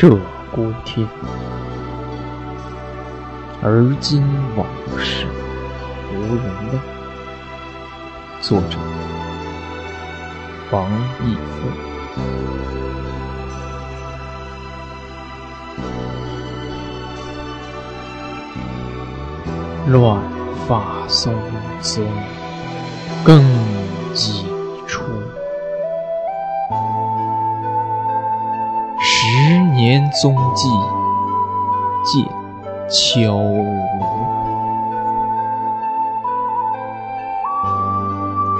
鹧鸪天，而今往事无人问。作者：王一夫。乱发松松，更几处。时年踪迹见悄无，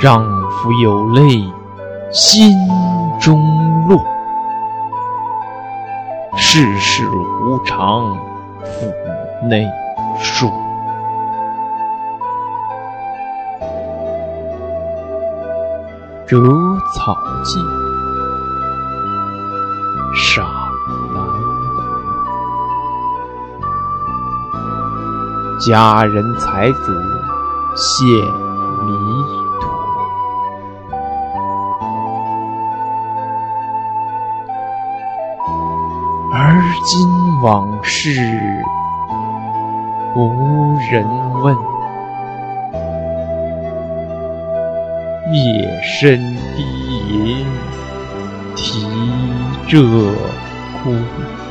丈夫有泪心中落，世事无常腹内数。折草记，傻佳人才子献迷途，而今往事无人问。夜深低吟，啼鹧鸪。